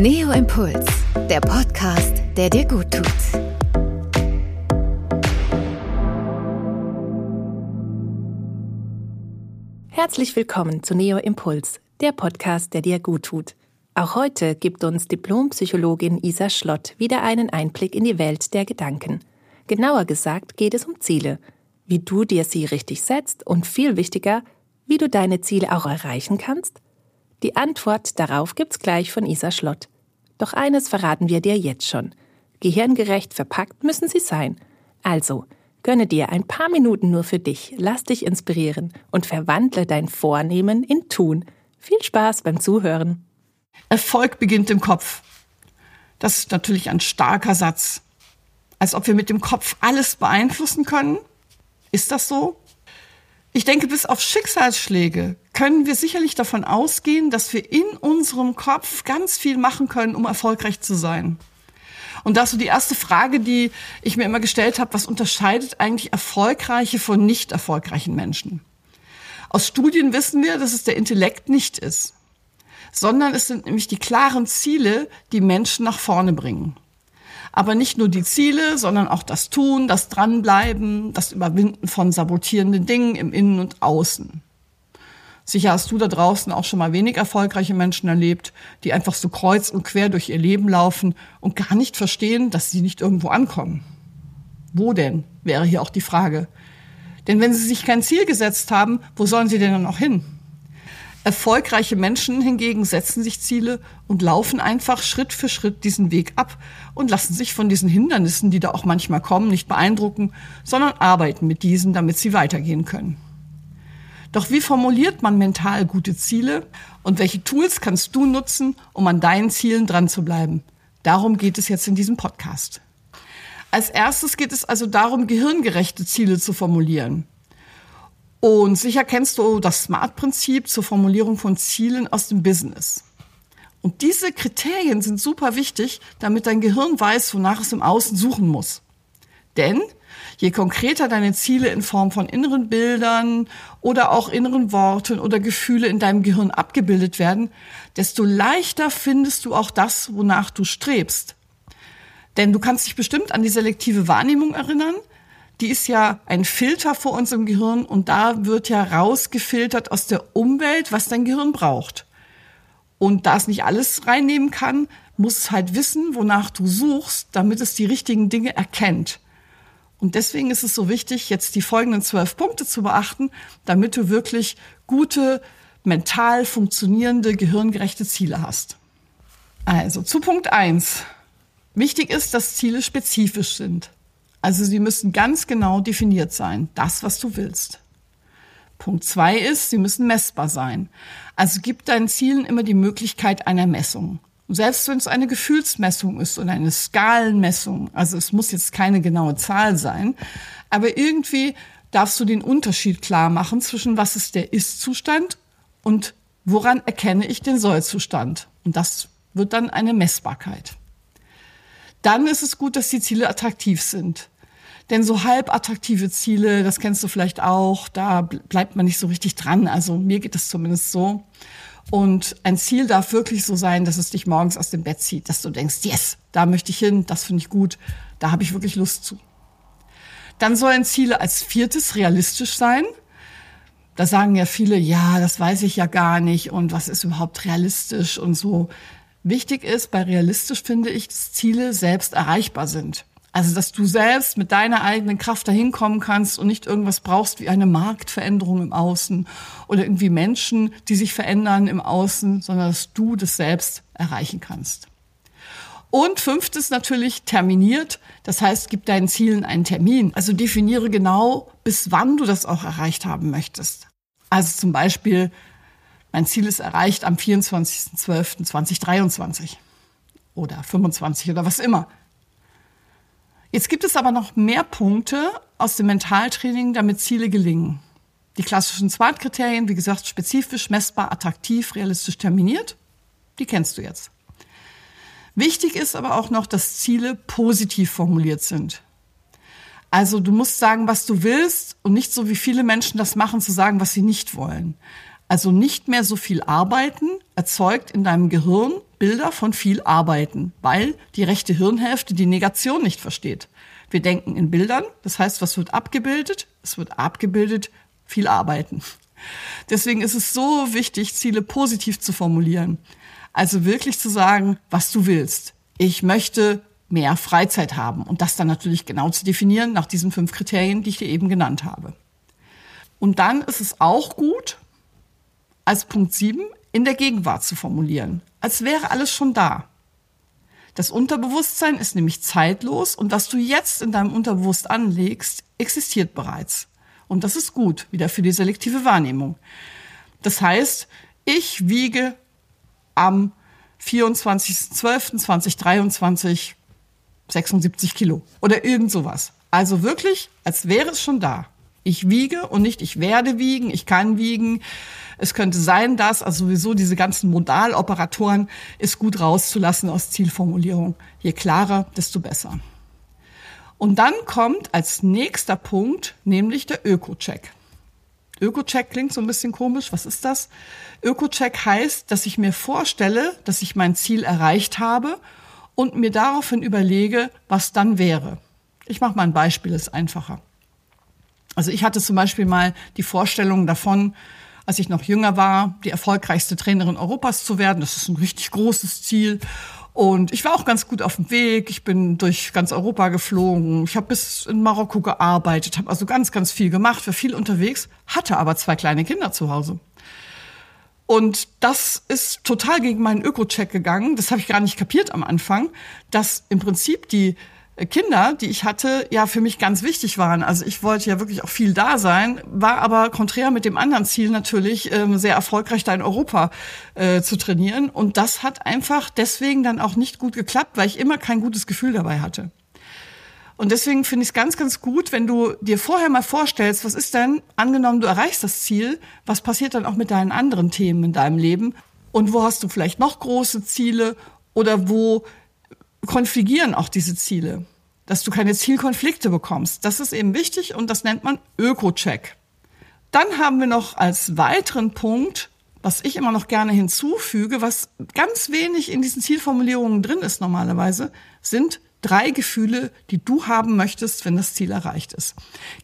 Neo Impuls, der Podcast, der dir gut tut. Herzlich willkommen zu Neo Impuls, der Podcast, der dir gut tut. Auch heute gibt uns Diplompsychologin Isa Schlott wieder einen Einblick in die Welt der Gedanken. Genauer gesagt geht es um Ziele, wie du dir sie richtig setzt und viel wichtiger, wie du deine Ziele auch erreichen kannst. Die Antwort darauf gibt's gleich von Isa Schlott. Doch eines verraten wir dir jetzt schon. Gehirngerecht verpackt müssen sie sein. Also, gönne dir ein paar Minuten nur für dich, lass dich inspirieren und verwandle dein Vornehmen in Tun. Viel Spaß beim Zuhören. Erfolg beginnt im Kopf. Das ist natürlich ein starker Satz. Als ob wir mit dem Kopf alles beeinflussen können. Ist das so? Ich denke, bis auf Schicksalsschläge können wir sicherlich davon ausgehen, dass wir in unserem Kopf ganz viel machen können, um erfolgreich zu sein. Und das ist so die erste Frage, die ich mir immer gestellt habe, was unterscheidet eigentlich erfolgreiche von nicht erfolgreichen Menschen? Aus Studien wissen wir, dass es der Intellekt nicht ist sondern es sind nämlich die klaren Ziele, die Menschen nach vorne bringen. Aber nicht nur die Ziele, sondern auch das Tun, das Dranbleiben, das Überwinden von sabotierenden Dingen im Innen und Außen. Sicher hast du da draußen auch schon mal wenig erfolgreiche Menschen erlebt, die einfach so kreuz und quer durch ihr Leben laufen und gar nicht verstehen, dass sie nicht irgendwo ankommen. Wo denn, wäre hier auch die Frage. Denn wenn sie sich kein Ziel gesetzt haben, wo sollen sie denn dann auch hin? Erfolgreiche Menschen hingegen setzen sich Ziele und laufen einfach Schritt für Schritt diesen Weg ab und lassen sich von diesen Hindernissen, die da auch manchmal kommen, nicht beeindrucken, sondern arbeiten mit diesen, damit sie weitergehen können. Doch wie formuliert man mental gute Ziele und welche Tools kannst du nutzen, um an deinen Zielen dran zu bleiben? Darum geht es jetzt in diesem Podcast. Als erstes geht es also darum, gehirngerechte Ziele zu formulieren. Und sicher kennst du das SMART-Prinzip zur Formulierung von Zielen aus dem Business. Und diese Kriterien sind super wichtig, damit dein Gehirn weiß, wonach es im Außen suchen muss. Denn je konkreter deine Ziele in Form von inneren Bildern oder auch inneren Worten oder Gefühle in deinem Gehirn abgebildet werden, desto leichter findest du auch das, wonach du strebst. Denn du kannst dich bestimmt an die selektive Wahrnehmung erinnern, die ist ja ein Filter vor uns im Gehirn und da wird ja rausgefiltert aus der Umwelt, was dein Gehirn braucht. Und da es nicht alles reinnehmen kann, muss es halt wissen, wonach du suchst, damit es die richtigen Dinge erkennt. Und deswegen ist es so wichtig, jetzt die folgenden zwölf Punkte zu beachten, damit du wirklich gute, mental funktionierende, gehirngerechte Ziele hast. Also zu Punkt eins: Wichtig ist, dass Ziele spezifisch sind. Also sie müssen ganz genau definiert sein, das, was du willst. Punkt zwei ist, sie müssen messbar sein. Also gib deinen Zielen immer die Möglichkeit einer Messung. selbst wenn es eine Gefühlsmessung ist oder eine Skalenmessung, also es muss jetzt keine genaue Zahl sein, aber irgendwie darfst du den Unterschied klar machen zwischen was ist der Ist-Zustand und woran erkenne ich den Soll-Zustand. Und das wird dann eine Messbarkeit dann ist es gut, dass die Ziele attraktiv sind. Denn so halb attraktive Ziele, das kennst du vielleicht auch, da bleibt man nicht so richtig dran. Also mir geht es zumindest so. Und ein Ziel darf wirklich so sein, dass es dich morgens aus dem Bett zieht, dass du denkst, yes, da möchte ich hin, das finde ich gut, da habe ich wirklich Lust zu. Dann sollen Ziele als viertes realistisch sein. Da sagen ja viele, ja, das weiß ich ja gar nicht und was ist überhaupt realistisch und so. Wichtig ist bei realistisch, finde ich, dass Ziele selbst erreichbar sind. Also, dass du selbst mit deiner eigenen Kraft dahin kommen kannst und nicht irgendwas brauchst wie eine Marktveränderung im Außen oder irgendwie Menschen, die sich verändern im Außen, sondern dass du das selbst erreichen kannst. Und fünftes natürlich terminiert. Das heißt, gib deinen Zielen einen Termin. Also definiere genau, bis wann du das auch erreicht haben möchtest. Also zum Beispiel, mein Ziel ist erreicht am 24.12.2023 oder 25 oder was immer. Jetzt gibt es aber noch mehr Punkte aus dem Mentaltraining, damit Ziele gelingen. Die klassischen SMART-Kriterien, wie gesagt, spezifisch, messbar, attraktiv, realistisch terminiert, die kennst du jetzt. Wichtig ist aber auch noch, dass Ziele positiv formuliert sind. Also du musst sagen, was du willst und nicht so wie viele Menschen das machen, zu sagen, was sie nicht wollen. Also nicht mehr so viel arbeiten erzeugt in deinem Gehirn Bilder von viel Arbeiten, weil die rechte Hirnhälfte die Negation nicht versteht. Wir denken in Bildern, das heißt, was wird abgebildet? Es wird abgebildet, viel Arbeiten. Deswegen ist es so wichtig, Ziele positiv zu formulieren. Also wirklich zu sagen, was du willst. Ich möchte mehr Freizeit haben und das dann natürlich genau zu definieren nach diesen fünf Kriterien, die ich dir eben genannt habe. Und dann ist es auch gut, als Punkt sieben in der Gegenwart zu formulieren, als wäre alles schon da. Das Unterbewusstsein ist nämlich zeitlos und was du jetzt in deinem Unterbewusst anlegst, existiert bereits. Und das ist gut, wieder für die selektive Wahrnehmung. Das heißt, ich wiege am 24.12.2023 76 Kilo oder irgend sowas. Also wirklich, als wäre es schon da. Ich wiege und nicht ich werde wiegen, ich kann wiegen. Es könnte sein, dass, also sowieso diese ganzen Modaloperatoren ist gut rauszulassen aus Zielformulierung. Je klarer, desto besser. Und dann kommt als nächster Punkt nämlich der Öko-Check. Öko-Check klingt so ein bisschen komisch. Was ist das? Öko-Check heißt, dass ich mir vorstelle, dass ich mein Ziel erreicht habe und mir daraufhin überlege, was dann wäre. Ich mache mal ein Beispiel, ist einfacher. Also ich hatte zum Beispiel mal die Vorstellung davon, als ich noch jünger war, die erfolgreichste Trainerin Europas zu werden. Das ist ein richtig großes Ziel. Und ich war auch ganz gut auf dem Weg. Ich bin durch ganz Europa geflogen. Ich habe bis in Marokko gearbeitet, habe also ganz, ganz viel gemacht, war viel unterwegs, hatte aber zwei kleine Kinder zu Hause. Und das ist total gegen meinen Öko-Check gegangen. Das habe ich gar nicht kapiert am Anfang, dass im Prinzip die Kinder, die ich hatte, ja für mich ganz wichtig waren. Also ich wollte ja wirklich auch viel da sein, war aber konträr mit dem anderen Ziel natürlich ähm, sehr erfolgreich da in Europa äh, zu trainieren. Und das hat einfach deswegen dann auch nicht gut geklappt, weil ich immer kein gutes Gefühl dabei hatte. Und deswegen finde ich es ganz, ganz gut, wenn du dir vorher mal vorstellst, was ist denn, angenommen, du erreichst das Ziel, was passiert dann auch mit deinen anderen Themen in deinem Leben? Und wo hast du vielleicht noch große Ziele oder wo konfligieren auch diese Ziele, dass du keine Zielkonflikte bekommst. Das ist eben wichtig und das nennt man Öko-Check. Dann haben wir noch als weiteren Punkt, was ich immer noch gerne hinzufüge, was ganz wenig in diesen Zielformulierungen drin ist normalerweise, sind drei Gefühle, die du haben möchtest, wenn das Ziel erreicht ist.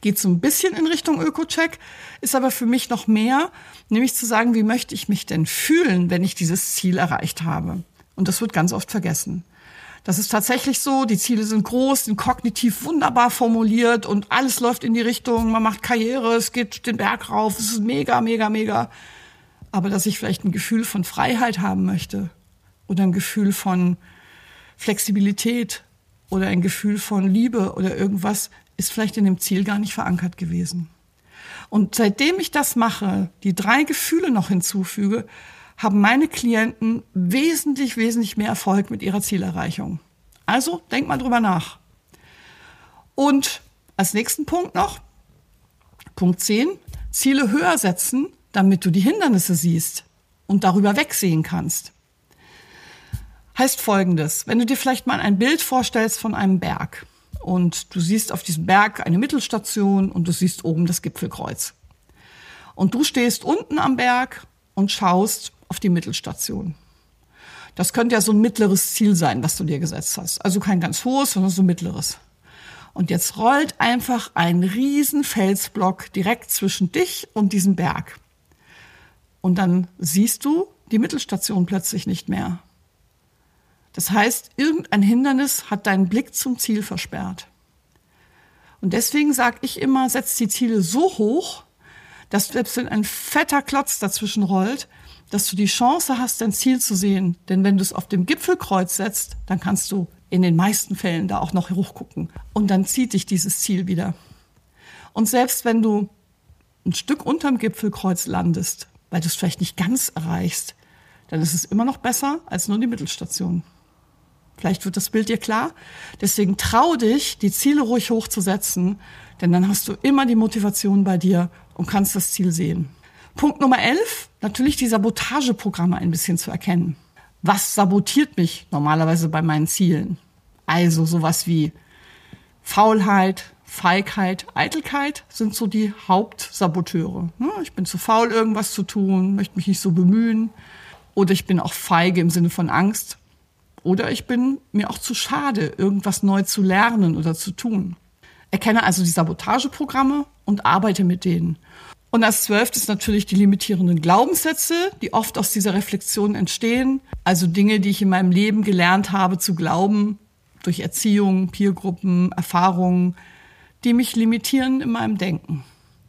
Geht so ein bisschen in Richtung Öko-Check, ist aber für mich noch mehr, nämlich zu sagen, wie möchte ich mich denn fühlen, wenn ich dieses Ziel erreicht habe? Und das wird ganz oft vergessen. Das ist tatsächlich so, die Ziele sind groß, sind kognitiv wunderbar formuliert und alles läuft in die Richtung, man macht Karriere, es geht den Berg rauf, es ist mega, mega, mega. Aber dass ich vielleicht ein Gefühl von Freiheit haben möchte oder ein Gefühl von Flexibilität oder ein Gefühl von Liebe oder irgendwas, ist vielleicht in dem Ziel gar nicht verankert gewesen. Und seitdem ich das mache, die drei Gefühle noch hinzufüge, haben meine Klienten wesentlich, wesentlich mehr Erfolg mit ihrer Zielerreichung. Also denk mal drüber nach. Und als nächsten Punkt noch, Punkt 10, Ziele höher setzen, damit du die Hindernisse siehst und darüber wegsehen kannst. Heißt folgendes, wenn du dir vielleicht mal ein Bild vorstellst von einem Berg und du siehst auf diesem Berg eine Mittelstation und du siehst oben das Gipfelkreuz. Und du stehst unten am Berg und schaust auf die Mittelstation. Das könnte ja so ein mittleres Ziel sein, was du dir gesetzt hast. Also kein ganz hohes, sondern so mittleres. Und jetzt rollt einfach ein riesen Felsblock direkt zwischen dich und diesem Berg. Und dann siehst du die Mittelstation plötzlich nicht mehr. Das heißt, irgendein Hindernis hat deinen Blick zum Ziel versperrt. Und deswegen sage ich immer, setz die Ziele so hoch, dass selbst wenn ein fetter Klotz dazwischen rollt, dass du die Chance hast, dein Ziel zu sehen. Denn wenn du es auf dem Gipfelkreuz setzt, dann kannst du in den meisten Fällen da auch noch hochgucken. Und dann zieht dich dieses Ziel wieder. Und selbst wenn du ein Stück unterm Gipfelkreuz landest, weil du es vielleicht nicht ganz erreichst, dann ist es immer noch besser als nur die Mittelstation. Vielleicht wird das Bild dir klar. Deswegen trau dich, die Ziele ruhig hochzusetzen, denn dann hast du immer die Motivation bei dir und kannst das Ziel sehen. Punkt Nummer 11, natürlich die Sabotageprogramme ein bisschen zu erkennen. Was sabotiert mich normalerweise bei meinen Zielen? Also sowas wie Faulheit, Feigheit, Eitelkeit sind so die Hauptsaboteure. Ich bin zu faul, irgendwas zu tun, möchte mich nicht so bemühen. Oder ich bin auch feige im Sinne von Angst. Oder ich bin mir auch zu schade, irgendwas neu zu lernen oder zu tun. Erkenne also die Sabotageprogramme und arbeite mit denen. Und als zwölftes natürlich die limitierenden Glaubenssätze, die oft aus dieser Reflexion entstehen. Also Dinge, die ich in meinem Leben gelernt habe zu glauben, durch Erziehung, Peergruppen, Erfahrungen, die mich limitieren in meinem Denken.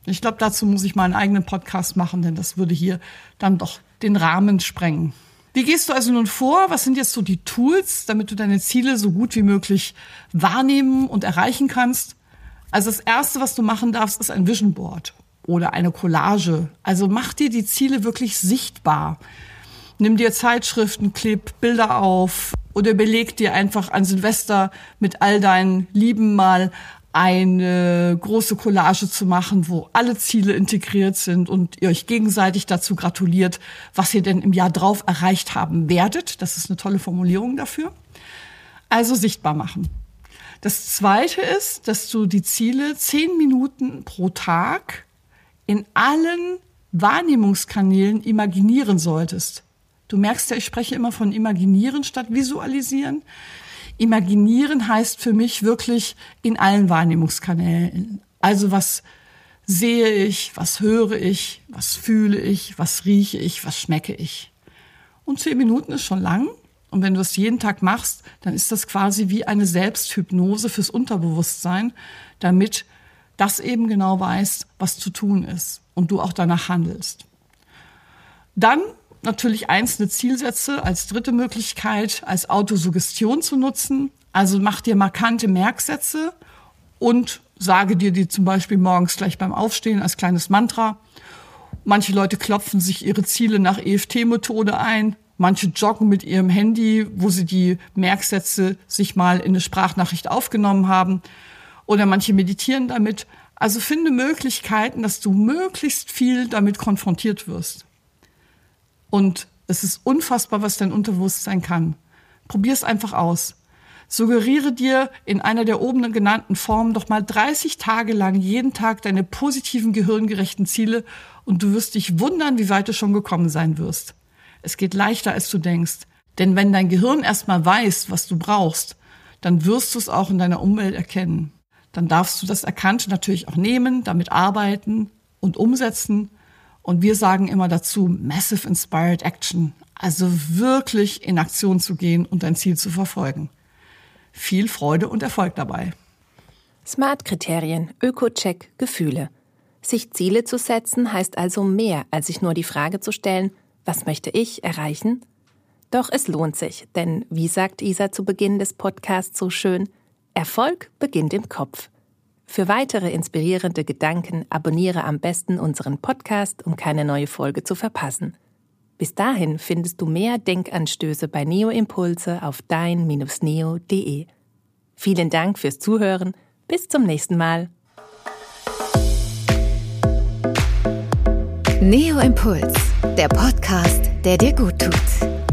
Ich glaube, dazu muss ich mal einen eigenen Podcast machen, denn das würde hier dann doch den Rahmen sprengen. Wie gehst du also nun vor? Was sind jetzt so die Tools, damit du deine Ziele so gut wie möglich wahrnehmen und erreichen kannst? Also das erste, was du machen darfst, ist ein Vision Board oder eine Collage. Also mach dir die Ziele wirklich sichtbar. Nimm dir Zeitschriften, kleb Bilder auf oder beleg dir einfach an Silvester mit all deinen Lieben mal eine große Collage zu machen, wo alle Ziele integriert sind und ihr euch gegenseitig dazu gratuliert, was ihr denn im Jahr drauf erreicht haben werdet. Das ist eine tolle Formulierung dafür. Also sichtbar machen. Das zweite ist, dass du die Ziele zehn Minuten pro Tag in allen Wahrnehmungskanälen imaginieren solltest. Du merkst ja, ich spreche immer von imaginieren statt visualisieren. Imaginieren heißt für mich wirklich in allen Wahrnehmungskanälen. Also was sehe ich, was höre ich, was fühle ich, was rieche ich, was schmecke ich. Und zehn Minuten ist schon lang. Und wenn du es jeden Tag machst, dann ist das quasi wie eine Selbsthypnose fürs Unterbewusstsein, damit das eben genau weiß, was zu tun ist und du auch danach handelst. Dann natürlich einzelne Zielsätze als dritte Möglichkeit als Autosuggestion zu nutzen. Also mach dir markante Merksätze und sage dir die zum Beispiel morgens gleich beim Aufstehen als kleines Mantra. Manche Leute klopfen sich ihre Ziele nach EFT-Methode ein. Manche joggen mit ihrem Handy, wo sie die Merksätze sich mal in eine Sprachnachricht aufgenommen haben. Oder manche meditieren damit. Also finde Möglichkeiten, dass du möglichst viel damit konfrontiert wirst. Und es ist unfassbar, was dein Unterbewusstsein kann. Probier es einfach aus. Suggeriere dir in einer der oben genannten Formen doch mal 30 Tage lang jeden Tag deine positiven gehirngerechten Ziele und du wirst dich wundern, wie weit du schon gekommen sein wirst. Es geht leichter, als du denkst. Denn wenn dein Gehirn erstmal weiß, was du brauchst, dann wirst du es auch in deiner Umwelt erkennen. Dann darfst du das Erkannte natürlich auch nehmen, damit arbeiten und umsetzen und wir sagen immer dazu Massive Inspired Action, also wirklich in Aktion zu gehen und dein Ziel zu verfolgen. Viel Freude und Erfolg dabei. Smart-Kriterien, Öko-Check, Gefühle. Sich Ziele zu setzen heißt also mehr, als sich nur die Frage zu stellen, was möchte ich erreichen? Doch es lohnt sich, denn wie sagt Isa zu Beginn des Podcasts so schön, Erfolg beginnt im Kopf. Für weitere inspirierende Gedanken abonniere am besten unseren Podcast, um keine neue Folge zu verpassen. Bis dahin findest du mehr Denkanstöße bei Neo Impulse auf dein-neo.de. Vielen Dank fürs Zuhören. Bis zum nächsten Mal. Neo Impuls, der Podcast, der dir gut tut.